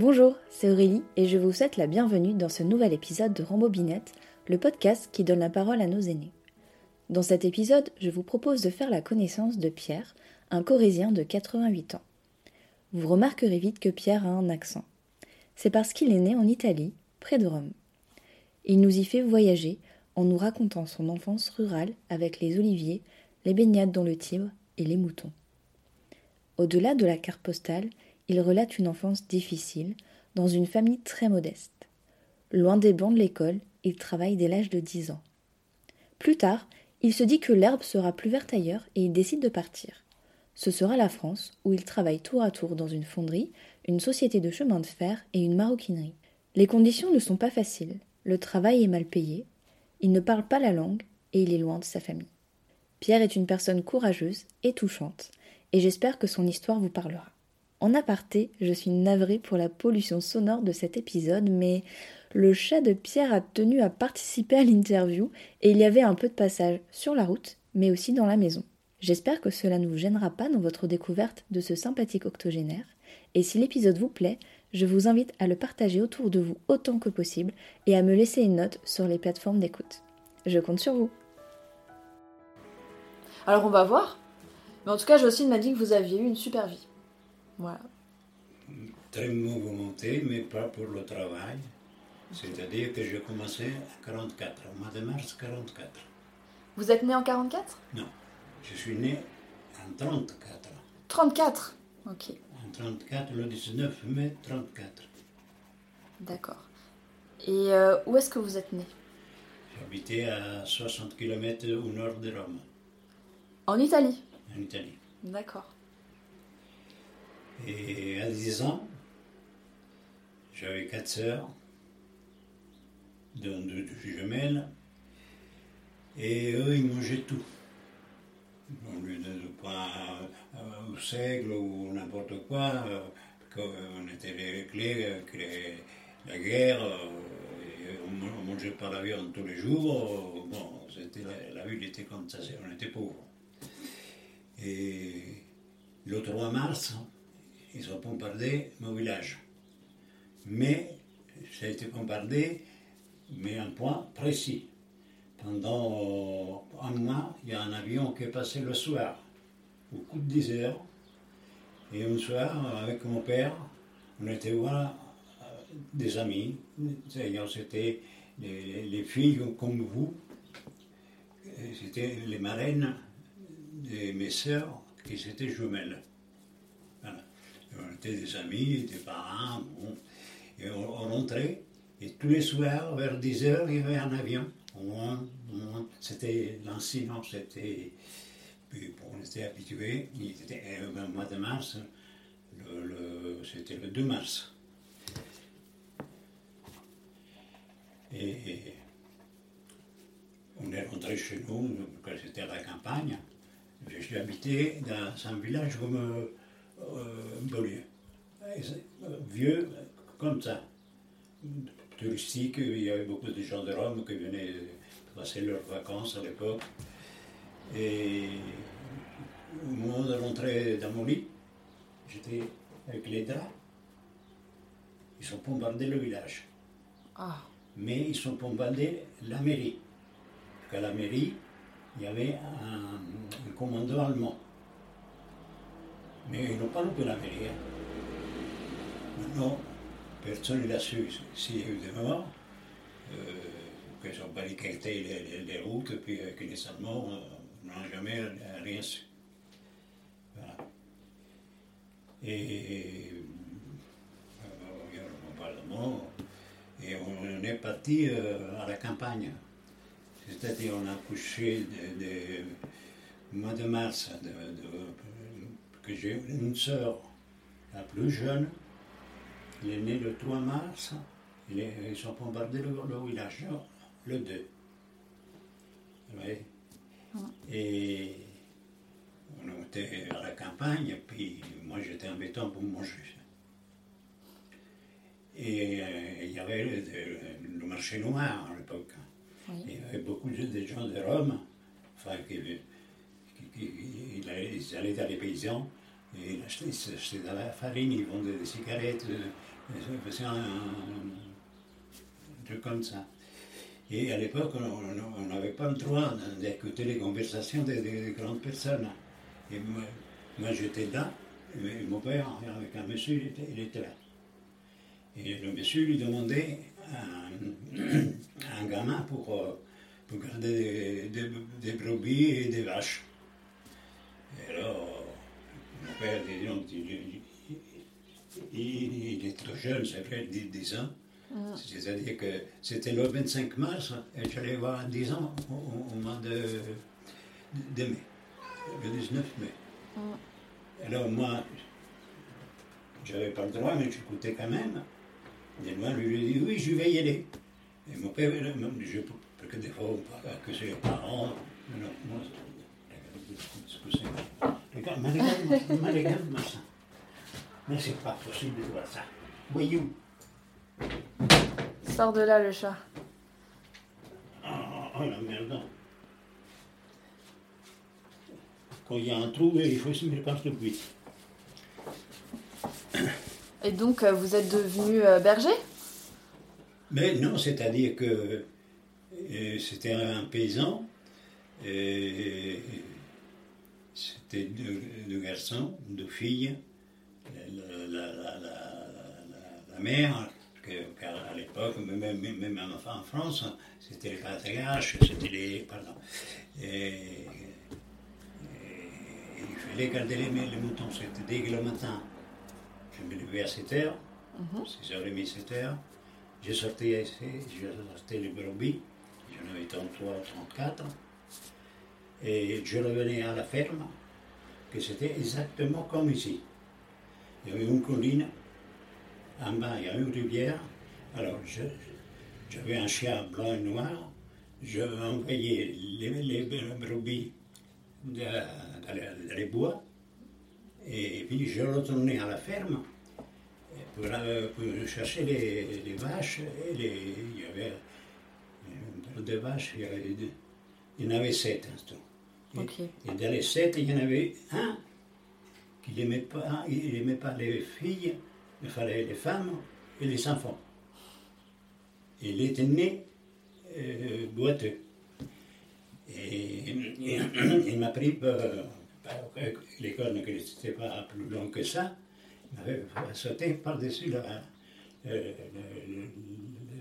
Bonjour, c'est Aurélie et je vous souhaite la bienvenue dans ce nouvel épisode de Rambobinette, le podcast qui donne la parole à nos aînés. Dans cet épisode, je vous propose de faire la connaissance de Pierre, un Corésien de 88 ans. Vous remarquerez vite que Pierre a un accent. C'est parce qu'il est né en Italie, près de Rome. Il nous y fait voyager en nous racontant son enfance rurale avec les oliviers, les baignades dans le Tibre et les moutons. Au-delà de la carte postale, il relate une enfance difficile, dans une famille très modeste. Loin des bancs de l'école, il travaille dès l'âge de 10 ans. Plus tard, il se dit que l'herbe sera plus verte ailleurs et il décide de partir. Ce sera la France, où il travaille tour à tour dans une fonderie, une société de chemin de fer et une maroquinerie. Les conditions ne sont pas faciles, le travail est mal payé, il ne parle pas la langue et il est loin de sa famille. Pierre est une personne courageuse et touchante, et j'espère que son histoire vous parlera. En aparté, je suis navrée pour la pollution sonore de cet épisode, mais le chat de Pierre a tenu à participer à l'interview et il y avait un peu de passage sur la route, mais aussi dans la maison. J'espère que cela ne vous gênera pas dans votre découverte de ce sympathique octogénaire, et si l'épisode vous plaît, je vous invite à le partager autour de vous autant que possible et à me laisser une note sur les plateformes d'écoute. Je compte sur vous. Alors on va voir. Mais en tout cas, Jocelyne m'a dit que vous aviez eu une super vie. Voilà. Très mouvementé, mais pas pour le travail. C'est-à-dire que j'ai commencé à 44, au mois de mars 44. Vous êtes né en 44 Non, je suis né en 34. 34 Ok, En 34, le 19 mai 34. d'accord. Et euh, où est-ce que vous êtes né? J'habitais à 60 km au nord de Rome, En Italie? En Italie. D'accord. Et à 10 ans, j'avais quatre sœurs, dont deux jumelles, et eux, ils mangeaient tout. Au lieu de, de pain euh, au seigle ou n'importe quoi, euh, qu'on était les clés, euh, la guerre, on ne mangeait pas la viande tous les jours. Bon, c'était la, la ville était comme ça, on était pauvres. Et le 3 mars, ils ont bombardé mon village. Mais ça a été bombardé, mais un point précis. Pendant un mois, il y a un avion qui est passé le soir, au coup de 10 heures. Et un soir, avec mon père, on était voir euh, des amis. C'était les, les filles comme vous. C'était les marraines de mes sœurs qui étaient jumelles. On était des amis, des parents. bon. Et on, rentrait. Et tous les soirs, vers 10 heures, il y avait un avion. C'était l'incident, c'était. puis bon, on était habitués. Il était au mois de mars, le- c'était le 2 mars. Et on est rentré chez nous, quand c'était à la campagne. Suis habité dans un village comme euh, euh, euh, Vieux, comme ça. Touristique, il y avait beaucoup de gens de Rome qui venaient passer leurs vacances à l'époque. Et au moment de rentrer dans mon lit, j'étais avec les draps. Ils ont bombardé le village Ah, mais ils ont bombardé la mairie. Parce qu'à la mairie, il y avait un, un commando allemand. Mais ils n'ont pas loupé la hein. Maintenant, personne ne l'a su. S'il y a eu des morts, euh, qu'ils ont barricadé les, les- les routes, puis euh, que les Allemands n'ont jamais rien su. Voilà. Et euh, bombardement. Et on est parti euh, à la campagne. C'est-à-dire on a couché de, mois de mars, de- que j'ai une sœur, la plus jeune, elle est née le 3 mars, il est- ils ont bombardé le, le village le 2. Ouais. Et on était à la campagne, et puis moi j'étais en béton pour manger. Et euh, il y avait le, le marché noir à l'époque. Oui. Il y avait beaucoup de, de gens de Rome, enfin, qui, ils allaient- ils allaient dans les paysans Et il achetait, il de la farine, il vendait des cigarettes, euh, il faisait un, truc comme ça. Et à l'époque, on- n'avait pas le droit d'écouter les conversations des, des grandes personnes. Et moi, moi, j'étais là, et mon père, avec un monsieur, il était, il là. Et le monsieur lui demandait un, gamin pour, euh, pour garder des, des- des brebis et des vaches. Père, il, il- est trop jeune, c'est vrai, 10, 10 ans. C'est-à-dire que c'était le 25 mars, et j'allais avoir 10 ans au, mois de, de mai, le 19 mai. Alors moi, j'avais pas le droit, mais j'écoutais quand même. Et moi, lui, lui dit, oui, je vais y aller. Et mon père, je, parce que des fois, on parle que c'est les parents. Non, moi, c'est. Regarde, mais regarde-moi, ça. Mais c'est pas possible de voir ça. Voyou. Sors de là, le chat. Oh, oh, la merde. Quand il y a un trou, il faut se mettre par depuis. Et donc, euh, vous êtes devenu euh, berger? Mais non, c'est-à-dire que euh, c'était un paysan, c'était deux, deux garçons, deux filles. La, la- la- la- la- la mère, car à l'époque, même, même- même en France, c'était les patriarches, c'était les. Pardon. Et, il fallait garder les, les moutons. C'était dès que le matin, je me levais à 7 heures, 6h30, 7 heures. Je sortais ici, je sortais les brebis, j'en avais 33, 34, et je revenais à la ferme, que c'était exactement comme ici. Il y avait une colline, en bas il y a une rivière, alors j'avais un chien blanc et noir, je envoyais les, les brebis dans, les- bois, et puis je retournais à la ferme, pour, euh, pour chercher les, vaches. Et il y avait un peu de vaches, il y, avait il y en avait sept en tout. Et, dans les sept, il y en avait un qui n'aimait pas, il pas les filles, il fallait les femmes et les enfants. Il était né euh, boiteux. Et, et il m'a pris, euh, par- l'école n'était pas plus long que ça, il m'avait sauté par-dessus la, euh,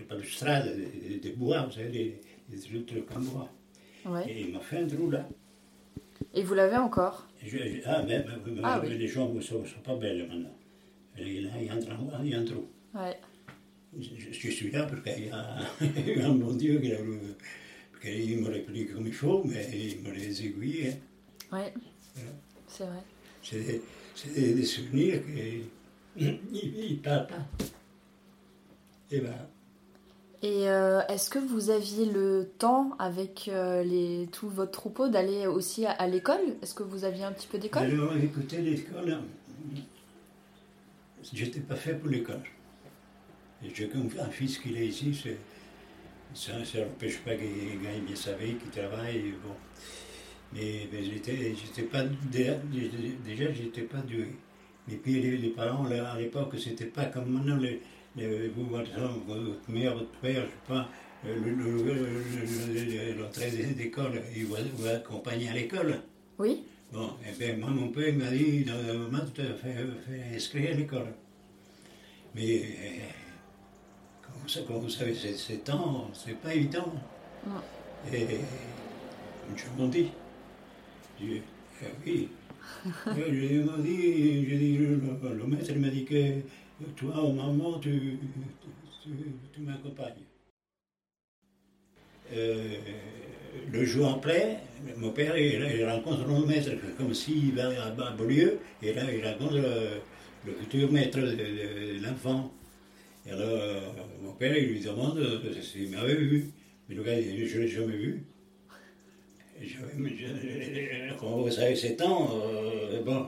balustrade de, de bois, vous savez, des, des trucs en bois. Ouais. Et il m'a fait un trou là. Et vous l'avez encore Et je- je- ah, Ah, oui. les gens ne sont, sont pas belles maintenant. Et là, il y a un trou. Il y a un trou. Ouais. Je, je suis là parce qu'il y a un bon Dieu qui a voulu. parce qu'il m'aurait pris comme il faut, mais il m'aurait aiguillé. Ouais. C'est vrai. C'est des, des, des souvenirs qui parlent pas. Et voilà. Et euh, est-ce que vous aviez le temps, avec euh, tout votre troupeau, d'aller aussi à, l'école? Est-ce que vous aviez un petit peu d'école? Alors, écoutez, l'école, j'étais pas fait pour l'école. J'ai un fils qui est ici, ça ne pas qu'il gagne bien sa vie, qu'il travaille. Mais, j'étais, j'étais pas, déjà, j'étais pas doué. Et puis les, les parents, là, à l'époque, c'était pas comme maintenant, les- vous, votre, votre mère, votre père, je sais pas, euh, le- le- le- le- le- l'entrée d'école, il vous, vous accompagner à l'école. Oui Bon, et bien, moi, mon père m'a dit, dans un moment, tu te fais, inscrire à l'école. Mais, euh, comme, ça, comme vous savez, c'est, temps, c'est pas évident. Non. Et je m'en dis, je dis, eh oui. Je m'en dis, je dis, le, le maître m'a dit que toi, maman, tu, tu, tu m'accompagnes. Euh, le jour après, mon père il, rencontre mon maître, comme s'il va à, Beaulieu, et là il rencontre le, futur maître de, l'enfant. Et alors, euh, mon père il lui demande euh, s'il m'avait vu. Mais le gars, je ne l'ai jamais vu. Je, comme vous savez, c'est temps, euh, bon,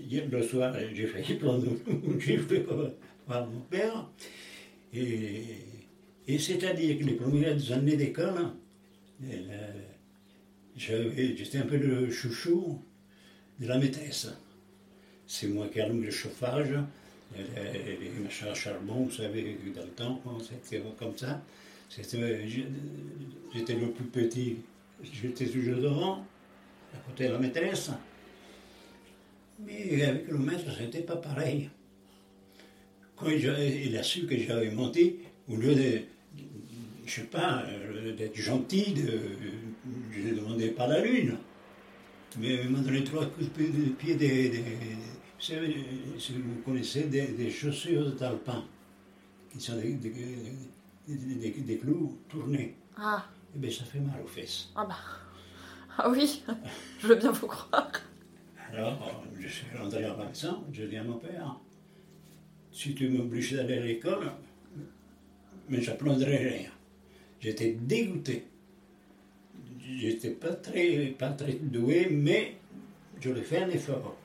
hier le soir, j'ai failli prendre une gifle par- mon père. Et, c'est-à-dire que les premières années d'école, euh, j'étais un peu le chouchou de la maîtresse. c'est moi qui allume le chauffage, les machins à charbon, vous savez, dans le temps, c'était comme ça. J'étais le plus petit, j'étais toujours devant, à côté de la maîtresse. Mais avec le maître, c'était pas pareil. Quand il a su que j'avais monté, au lieu de, je sais pas, d'être gentil, de, je ne demandais pas la lune. Mais il m'a donné trois coups de pied, des, des, si vous connaissez, des, chaussures de talpin, qui sont des, des, clous tournés. Ah. Eh bien, ça fait mal aux fesses. Ah bah. Ah oui, je veux bien vous croire. Alors, je suis rentré à maison, je dis à mon père, si tu m'obliges d'aller à l'école, mais j'apprendrai rien. J'étais dégoûté. J'étais pas très, pas très doué, mais je l'ai fait un effort.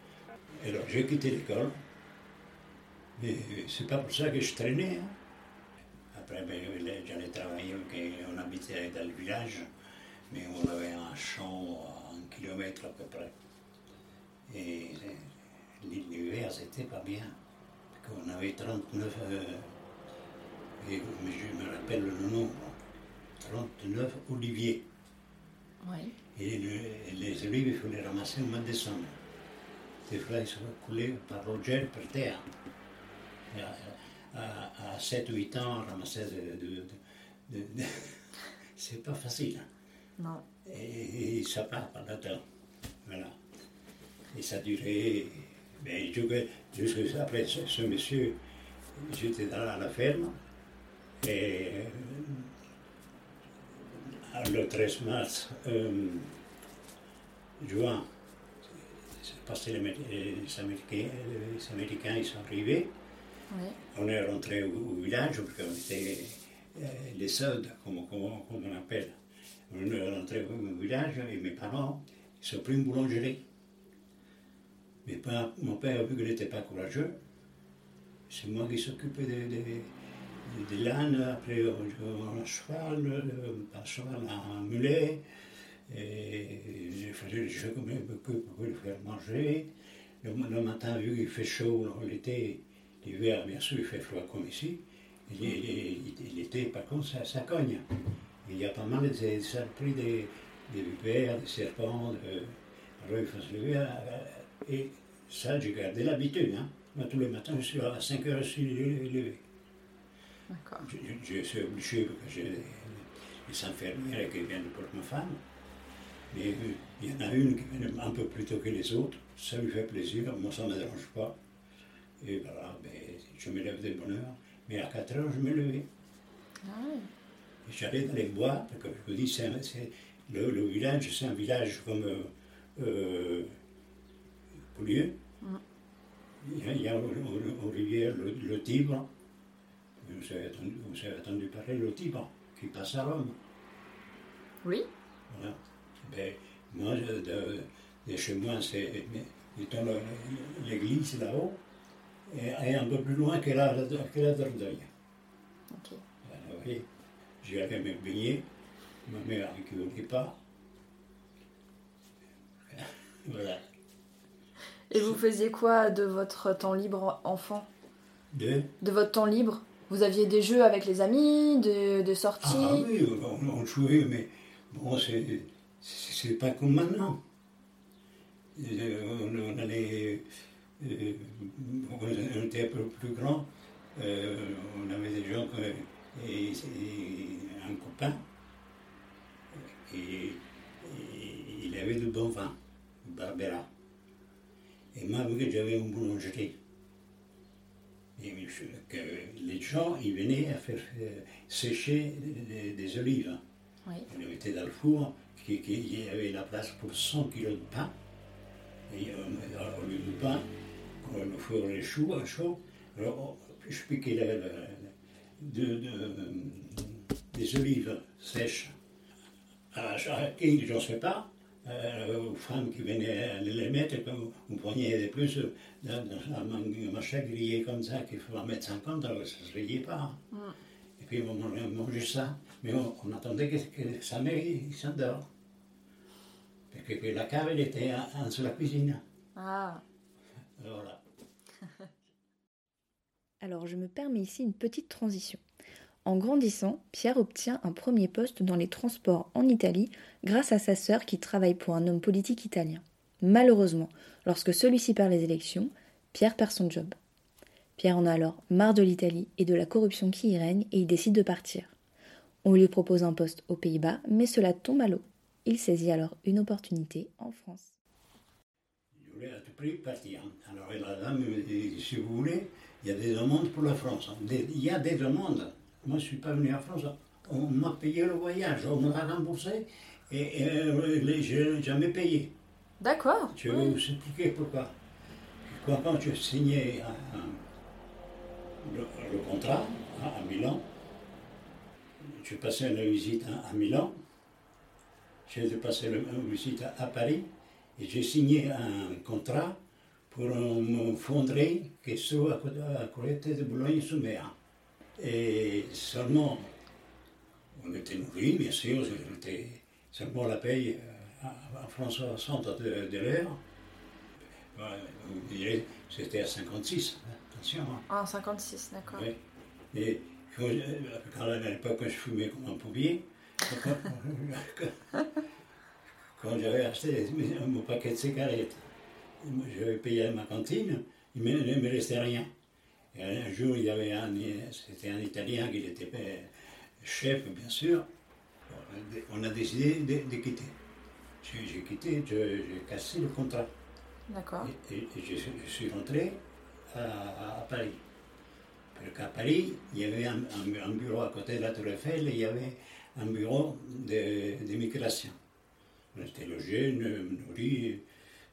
Alors j'ai quitté l'école, mais c'est pas pour ça que je traînais. Hein. Après, ben, j'allais travailler, on habitait dans le village, mais on avait un champ à un kilomètre à peu près. Et l'hiver, c'était pas bien. Parce qu'on avait 39, euh, et, je me rappelle le nom, 39 oliviers. Et les olives, il faut les ramasser au mois de décembre. Des fois, ils sont coulés par Roger par terre. à, 7-8 ans, ramasser de. de, c'est pas facile. Non. Et, ça part par là-dedans. Voilà. Et ça durait. Jusqu'à après ce, ce monsieur, j'étais dans la ferme. Et le 13 mars, euh, juin, parce que les, Américains, les Américains ils sont arrivés. On est rentré au, village, parce qu'on était euh, les soldes, comme, on appelle. On est rentré au village et mes parents, ils ont pris une boulangerie. Mais mon père, vu qu'il n'était pas courageux, c'est moi qui s'occupais des, des, après un cheval, un cheval, un mulet, et je faisais des jeux comme pour le faire manger. Le, matin, vu qu'il fait chaud, l'été, l'hiver, bien sûr, il fait froid comme ici. L'été, par contre, ça, ça, cogne. Il y a pas mal de pris des, des vipères, des serpents, alors il faut se lever. Et ça, j'ai gardé l'habitude. Hein. Moi, tous les matins, je suis à 5 heures, je suis levé. Je, je, suis obligé parce que j'ai les infirmières qui viennent pour ma femme. Mais il y en a une qui vient un peu plus tôt que les autres. Ça lui fait plaisir, moi ça ne me dérange pas. Et voilà, ben, je me lève de bonne heure. Mais à 4 heures, je me levais. Ah j'allais dans les bois, parce que je vous dis, c'est, le, le, village, c'est un village comme euh, euh Mm. Il y a, au, rivière le, le Tibre, vous avez entendu, vous avez entendu parler le Tibre qui passe à Rome. Oui. Voilà. Ben, moi, de, de, chez moi, c'est l'église là-haut, et, un peu plus loin que la, que la Dordogne. Ok. voyez, j'y allais me baigner, ma mère ne voulait pas. voilà. Et vous faisiez quoi de votre temps libre enfant? De De votre temps libre? Vous aviez des jeux avec les amis, de, sorties? Ah oui, on, jouait, mais bon, c'est pas comme maintenant. On, allait. Euh, on était un peu plus grand, euh, on avait des gens, et, un copain, et, il avait de bon vin, Barbera. Et moi, j'avais une boulangerie que les gens ils venaient à faire sécher des, olives. Oui. On les mettait dans le four, il y avait la place pour 100 kilos de pain. Et au lieu du pain, quand le four est chaud, chaud alors je piquais des olives sèches à qui, je ne sais pas, euh, aux femmes qui venaient les mettre, vous preniez des plus dans, un machin grillé comme ça, qu'il faut en mettre 50, alors ça ne se riait pas. Mm. Et puis on mangeait ça, mais on, attendait que, que sa mère s'endort. Parce que, la cave, elle était en, de la cuisine. Ah. Voilà. Alors je me permets ici une petite transition. En grandissant, Pierre obtient un premier poste dans les transports en Italie grâce à sa sœur qui travaille pour un homme politique italien. Malheureusement, lorsque celui-ci perd les élections, Pierre perd son job. Pierre en a alors marre de l'Italie et de la corruption qui y règne et il décide de partir. On lui propose un poste aux Pays-Bas, mais cela tombe à l'eau. Il saisit alors une opportunité en France. Alors si vous a des demandes pour France. Moi, je ne suis pas venu en France. On m'a payé le voyage, on m'a remboursé et, et je n'ai jamais payé. D'accord. Je vais vous expliquer pourquoi? Quand, quand je signais un- un- le, le contrat à, à Milan, je passais la visite à, à Milan, j'ai passé la visite à, à Paris, et j'ai signé un contrat pour une fonderie qui se trouve à côté, de Boulogne-sur-Mer. Et seulement, on était nourris, bien sûr, seulement la paye à, François 60 de, de l'heure. Ouais, c'était à 56, hein, attention. hein. Ah, 56, d'accord. Oui. Et quand, je- quand à l'époque, je fumais comme un pouvier, quand, quand j'avais acheté mon paquet de cigarettes, j'avais payé à ma cantine, il ne me restait rien. Et un jour, il y avait un, c'était un Italien qui était chef, bien sûr. On a décidé de, de quitter. J'ai quitté, j'ai cassé le contrat. D'accord. Et, et- et je, suis- je suis rentré à, Paris. Parce qu'à Paris, il y avait un, un- un bureau à côté de la Tour Eiffel, et il y avait un bureau de- d'immigration. On était logés, nourris.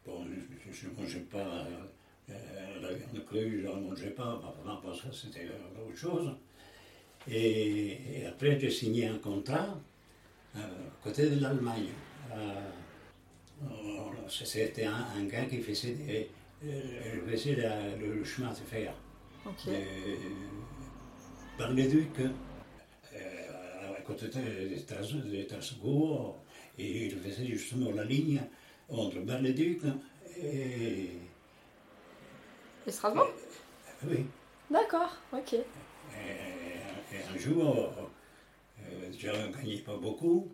Bon, je ne mangeais pas euh, la viande crue, je ne mangeais pas, enfin, parce que c'était autre chose. Et, et après, j'ai signé un contrat euh, côté de l'Allemagne. Euh, C'était un, un gars qui faisait, des- euh, faisait la- le, chemin de fer. Ok. de- par les ducs, à côté de Strasbourg, et il faisait justement la ligne entre Bar-le-Duc et. Et Strasbourg? Oui. D'accord, ok. Et, et un jour, euh, je ne gagnais pas beaucoup.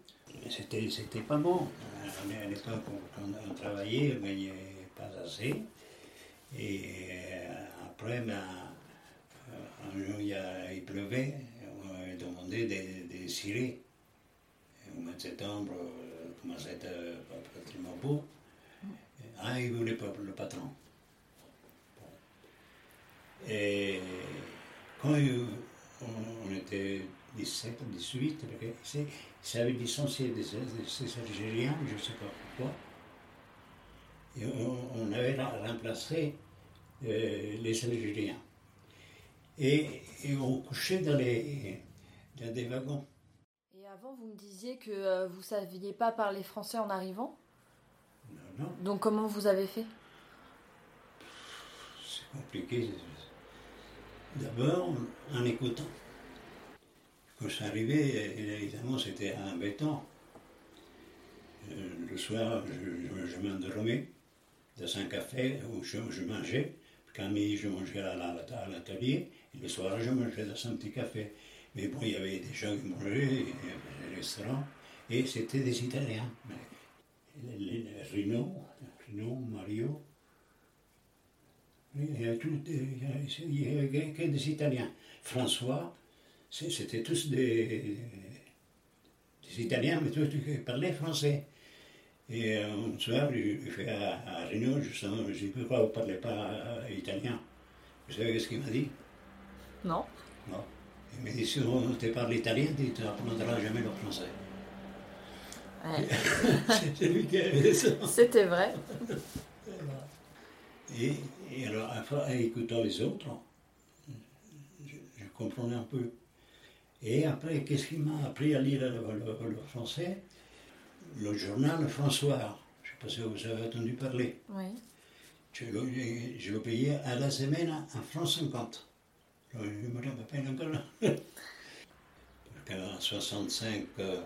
C'était, c'était pas bon. À l'époque, quand on travaillait, on ne gagnait pas assez. Et euh, après, ben, euh, un jour, il, y a- il pleuvait. On m'avait demandé de, de cirer. Et Au mois de septembre, commençait à être pratiquement beau. Ah, il voulait pas le patron. Et quand on, était 17, 18, il s'est- il s'avait licencié des, Algériens, je ne sais pas pourquoi. Et on, on avait remplacé euh, les Algériens. Et, et on couchait dans, les, dans des wagons. Et avant, vous me disiez que euh, vous saviez pas parler français en arrivant? Non, non, Donc comment vous avez fait? C'est compliqué. D'abord, en écoutant. Quand je suis évidemment, c'était embêtant. Euh, Le soir, je, je- je m'endormais dans un café où je, je mangeais. Quand midi, je mangeais à la- à l'atelier, et le soir, je mangeais dans un petit café. Mais bon, il y avait des gens qui mangeaient, il y avait des restaurants, et c'était des Italiens. Rino, Rino, Mario, il y avait, tout- il y avait- il y avait que des Italiens. François, c'était tous des, des Italiens, mais tous qui parlaient français. Et euh, un soir, il fait à, à Reno, justement, je dis pourquoi vous ne parlez pas euh, italien Vous savez ce qu'il m'a dit? Non. Non. Il m'a dit si on te parle italien, tu n'apprendras jamais le français. Ouais. C'est lui qui avait dit ça. C'était vrai. Et, et alors, en écoutant les autres, je, je comprenais un peu. Et après, qu'est-ce qui m'a appris à lire le, le- le français? Le journal François. Je ne sais pas si vous avez entendu parler. Oui. Je, le- je le payais à la semaine à franc 50. Je me rappelle encore. Parce qu'en 65, euh,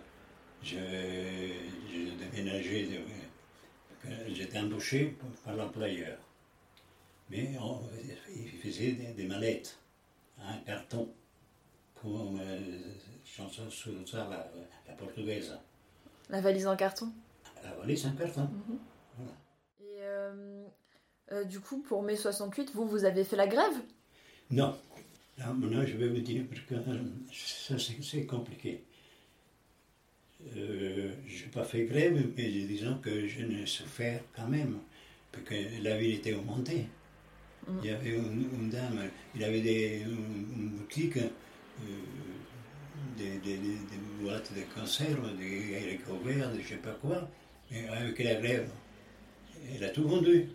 je, je déménageais, de- que j'étais embauché par l'employeur. Mais on- il faisait des, des mallettes en carton, comme euh, chanson sur ça, la, la portugaise. La valise en carton. La valise en carton. Voilà. Et euh, euh, du coup, pour mai 68, vous, vous avez fait la grève? Non, là, maintenant je vais vous dire, parce que euh, ça c'est compliqué. Euh, je n'ai pas fait grève, mais disons que je n'ai souffert quand même, parce que la ville était augmentée. Mm. Il y avait une, dame, il avait des, une, boutique, euh, des, boîtes de conserve, des haricots verts, des je ne sais pas quoi, avec la grève, elle a tout vendu.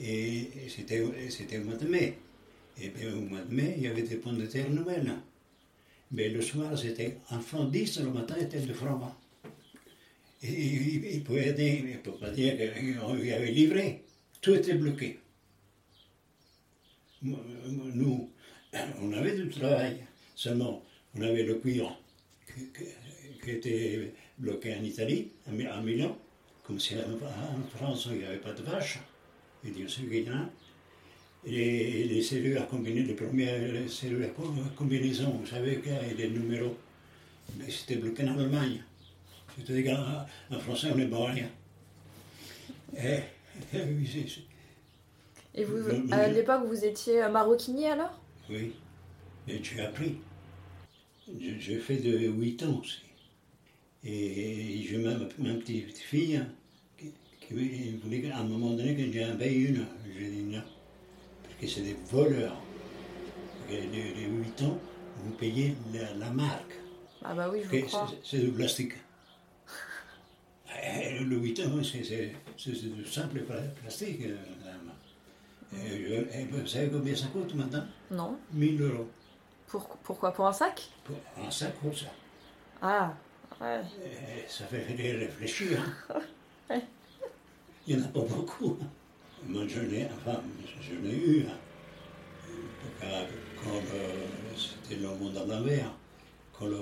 Et, c'était au mois de mai. Et bien au mois de mai, il y avait des pommes de terre nouvelles. Mais le soir, c'était un franc 10, le matin, c'était deux francs 20. Et il, pouvait ne peut pas dire qu'on lui avait livré. Tout était bloqué. Nous, on avait du travail. Seulement, on avait le cuir qui, était bloqué en Italie, à Mi- à Milan. Comme si en France, il n'y avait pas de vaches. Et Dieu sait qu'il y en a. Et les, les cellules à combiner, les premières cellules à co- combinaison, vous savez qu'il y a des numéros. Mais c'était bloqué en Allemagne. C'est-à-dire qu'en en français, on n'est à rien. Et, et Et vous, à l'époque, vous étiez euh, maroquinier alors? Oui. Et j'ai appris. Je- J'ai fait de 8 ans aussi. Et j'ai ma, ma petite fille qui, qui voulait à un moment donné que j'en paye une. J'ai dit non. Parce que c'est des voleurs. Et les, les 8 ans, vous payez la, la marque. Ah bah oui, je vous crois. c'est- du plastique. Eh, Le 8 ans, c'est du simple pla- plastique. Euh. Et je- et vous savez combien ça coûte maintenant Non 1000 euros. Pour, Pourquoi Pour un sac Pour un sac comme ça. Ah, ouais. Eh, Ça fait réfléchir. hein. Il n'y en a pas beaucoup. Moi, je l'ai, enfin, je l'ai eu. hein. Quand euh, c'était le monde l'envers, quand le,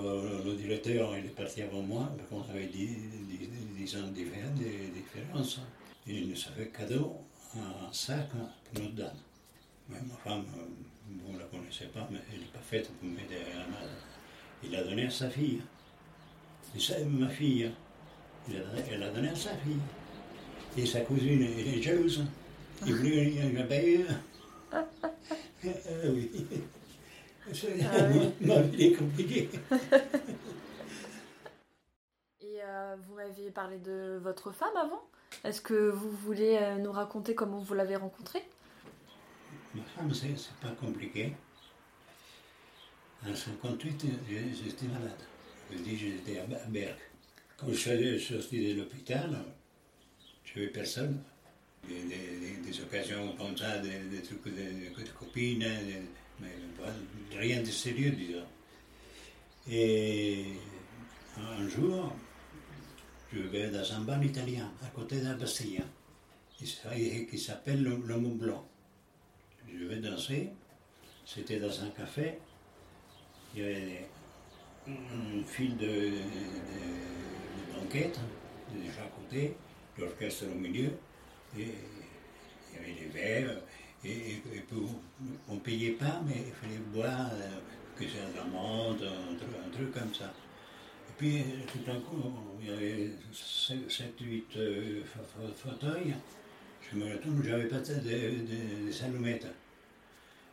le directeur il est parti avant moi, on avait 10, 10, 10 ans de diffé- de différence, il nous a fait cadeau un sac pour notre dame. Mais ma femme, euh, vous ne la connaissez pas, mais elle n'est pas faite pour m'aider à la malle. Il l'a donné à sa fille. Et ça, ma fille, il donné- elle l'a donné à sa fille. Et sa cousine, elle est jalouse. Il voulait un payer. Ah oui. C'est- Ah oui. Ma vie est compliquée. Et euh, vous m'aviez parlé de votre femme avant? Est-ce que vous voulez euh, nous raconter comment vous l'avez rencontrée Ma femme, c'est pas compliqué. En 58, j'ai- j'étais malade. Je dis, j'étais à Berck. Quand je suis sorti de l'hôpital, je n'avais personne. Des, occasions comme ça, des, des trucs de, de copines, mais rien de sérieux, disons. Et un jour, je vais dans un bar italien, à côté de la Bastille, qui s'appelle le, Mont Blanc. Je vais danser. C'était dans un café. Il y avait un fil de, de, de banquettes déjà à côté, l'orchestre au milieu, et il y avait des verres. Et, on ne payait pas, mais il fallait boire, euh, que c'est de la un, truc- un truc comme ça. Puis tout d'un coup, il y avait 7-8 fauteuils. Je me retourne, je n'avais pas de, de, de allumettes.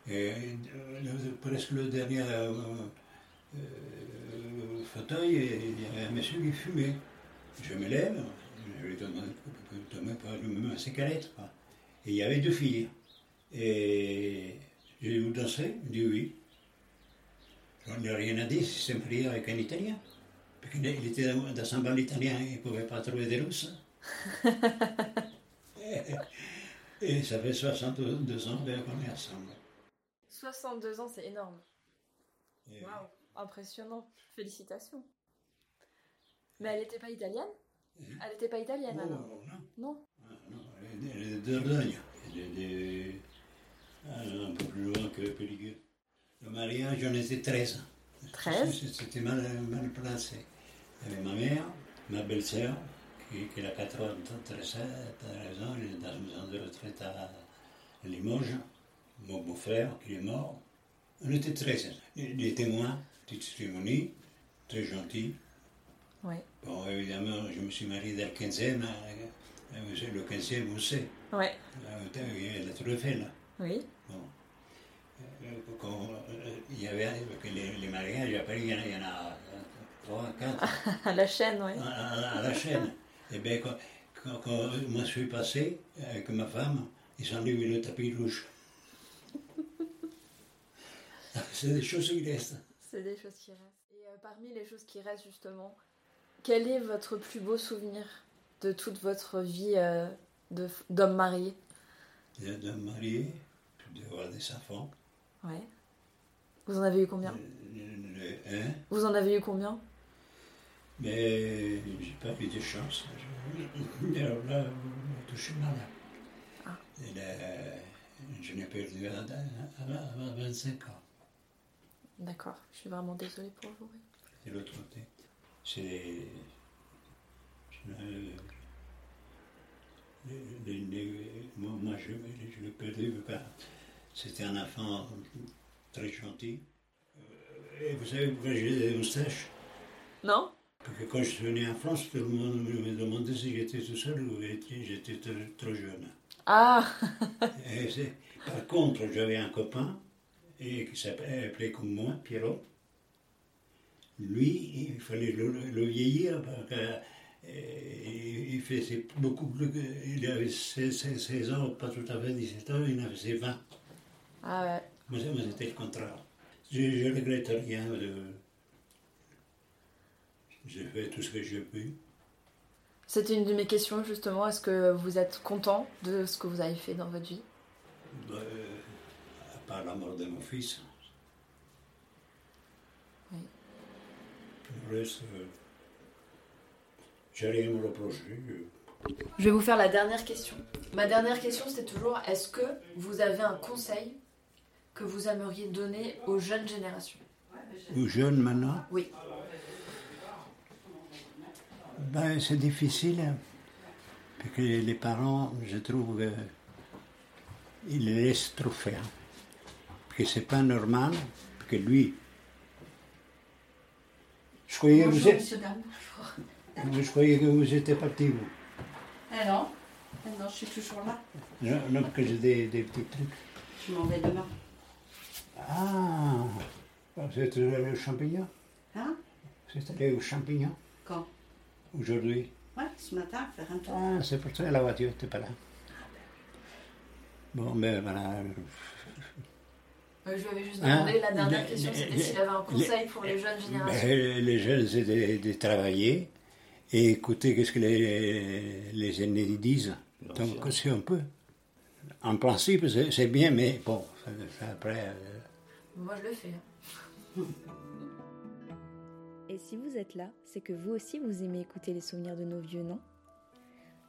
Et euh, presque le dernier euh, euh, fauteuil, il y avait un monsieur qui fumait. Je me lève, je lui demande de me allumer ma cigarette. Et il y avait deux filles. Et j'ai dit, vous dansez? Il dit oui. Je n'ai rien à dire, il s'est marié avec un Italien. Parce qu'il était dans un bal italien, il ne pouvait pas trouver des Russes. Et ça fait 62 ans qu'on est ensemble. 62 ans, c'est énorme. Waouh, impressionnant. Félicitations. Mais elle n'était pas italienne? Elle n'était pas italienne Oh, alors? non, Non? Ah, non, elle est- d'Ordogne. Elle est de- ah, un peu plus loin que Périgueux. Le mariage, j'en étais 13. 13 C'est- C'était mal, mal placé. Il y avait ma mère, ma belle-sœur, qui, qui a 93 ans, elle est dans une maison de retraite à, Limoges, mon beau-frère qui est mort. On était très des témoins, petite cérémonie, très gentil. Oui. Bon, évidemment, je me suis marié dans le 15e. hein, Le 15e, vous savez. Oui. Il y a la Eiffel, là. Oui. Bon. Quand il y avait que les, les mariages, après il y en a, il y en a euh, trois, quatre À la chaîne, oui. à, à- à la chaîne. Et bien, quand, quand- quand moi je suis passé avec ma femme, ils ont levé le tapis rouge. C'est des choses qui restent. C'est des choses qui restent. Et euh, parmi les choses qui restent justement, quel est votre plus beau souvenir de toute votre vie euh, d'homme marié? De, de me marier, d'avoir des enfants. Ouais. Vous en avez eu combien? Le- le- hein, Vous en avez eu combien? Mais j'ai pas eu de chance. Je- Alors là, on touché mal. Ah. Et là, je l'ai perdu à 25 ans. D'accord. Je suis vraiment désolée pour vous. oui. de l'autre côté. C'est. moi, je, je l'ai perdu. C'était un enfant très gentil. Euh, Et vous savez pourquoi j'ai des moustaches Non? Quand je suis venu en France, tout le monde me demandait si j'étais tout seul ou j'étais trop, jeune. Ah Et par contre, j'avais un copain et qui s'appelait comme moi, Pierrot. Lui, il fallait le, le vieillir parce que euh, faisait beaucoup plus. que- Il avait 16, 16 16 ans, pas tout à fait 17 ans, il en faisait 20. Ah ouais. Moi, c'était le contraire. Je ne regrette rien. de- J'ai fait tout ce que j'ai pu. C'était une de mes questions justement. Est-ce que vous êtes content de ce que vous avez fait dans votre vie? Euh, à part la mort de mon fils. Oui. Le reste, euh, j'ai rien à me reprocher. Je vais vous faire la dernière question. Ma dernière question, c'était toujours est-ce que vous avez un conseil que vous aimeriez donner aux jeunes générations? Aux jeunes maintenant, Oui. Ben, c'est difficile. hein. Parce que les parents, je trouve, euh, ils les laissent trop faire. Parce que c'est pas normal. Parce que lui. Je croyais, que vous, Bonjour, êtes- monsieur, dame. Bonjour. je croyais que vous étiez parti, vous. Ah non, Ah non, je suis toujours là. Non, non, parce que j'ai des, des petits trucs. Je m'en vais demain. Ah Vous êtes allé aux champignons Hein? Vous êtes allé aux champignons Quand? Aujourd'hui Ouais, ce matin, faire un tour. Ah, c'est pour ça la voiture n'était pas là. Bon, ben voilà. Euh, Je lui avais juste Hein? demandé, la dernière question, c'était s'il avait un conseil pour les jeunes générations. Ben, les jeunes, c'est de, de travailler et écouter qu'est-ce que les, les aînés disent? Donc, si on peut. En principe, c'est c'est bien, mais bon, ça- ça après. euh, Moi, je le fais. Et si vous êtes là, c'est que vous aussi vous aimez écouter les souvenirs de nos vieux, non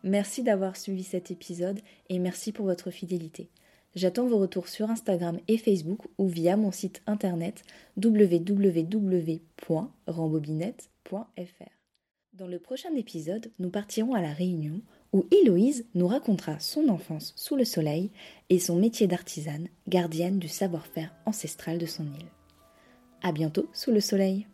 Merci d'avoir suivi cet épisode et merci pour votre fidélité. J'attends vos retours sur Instagram et Facebook ou via mon site internet www.rambobinette.fr. Dans le prochain épisode, nous partirons à La Réunion où Héloïse nous racontera son enfance sous le soleil et son métier d'artisane, gardienne du savoir-faire ancestral de son île. À bientôt sous le soleil.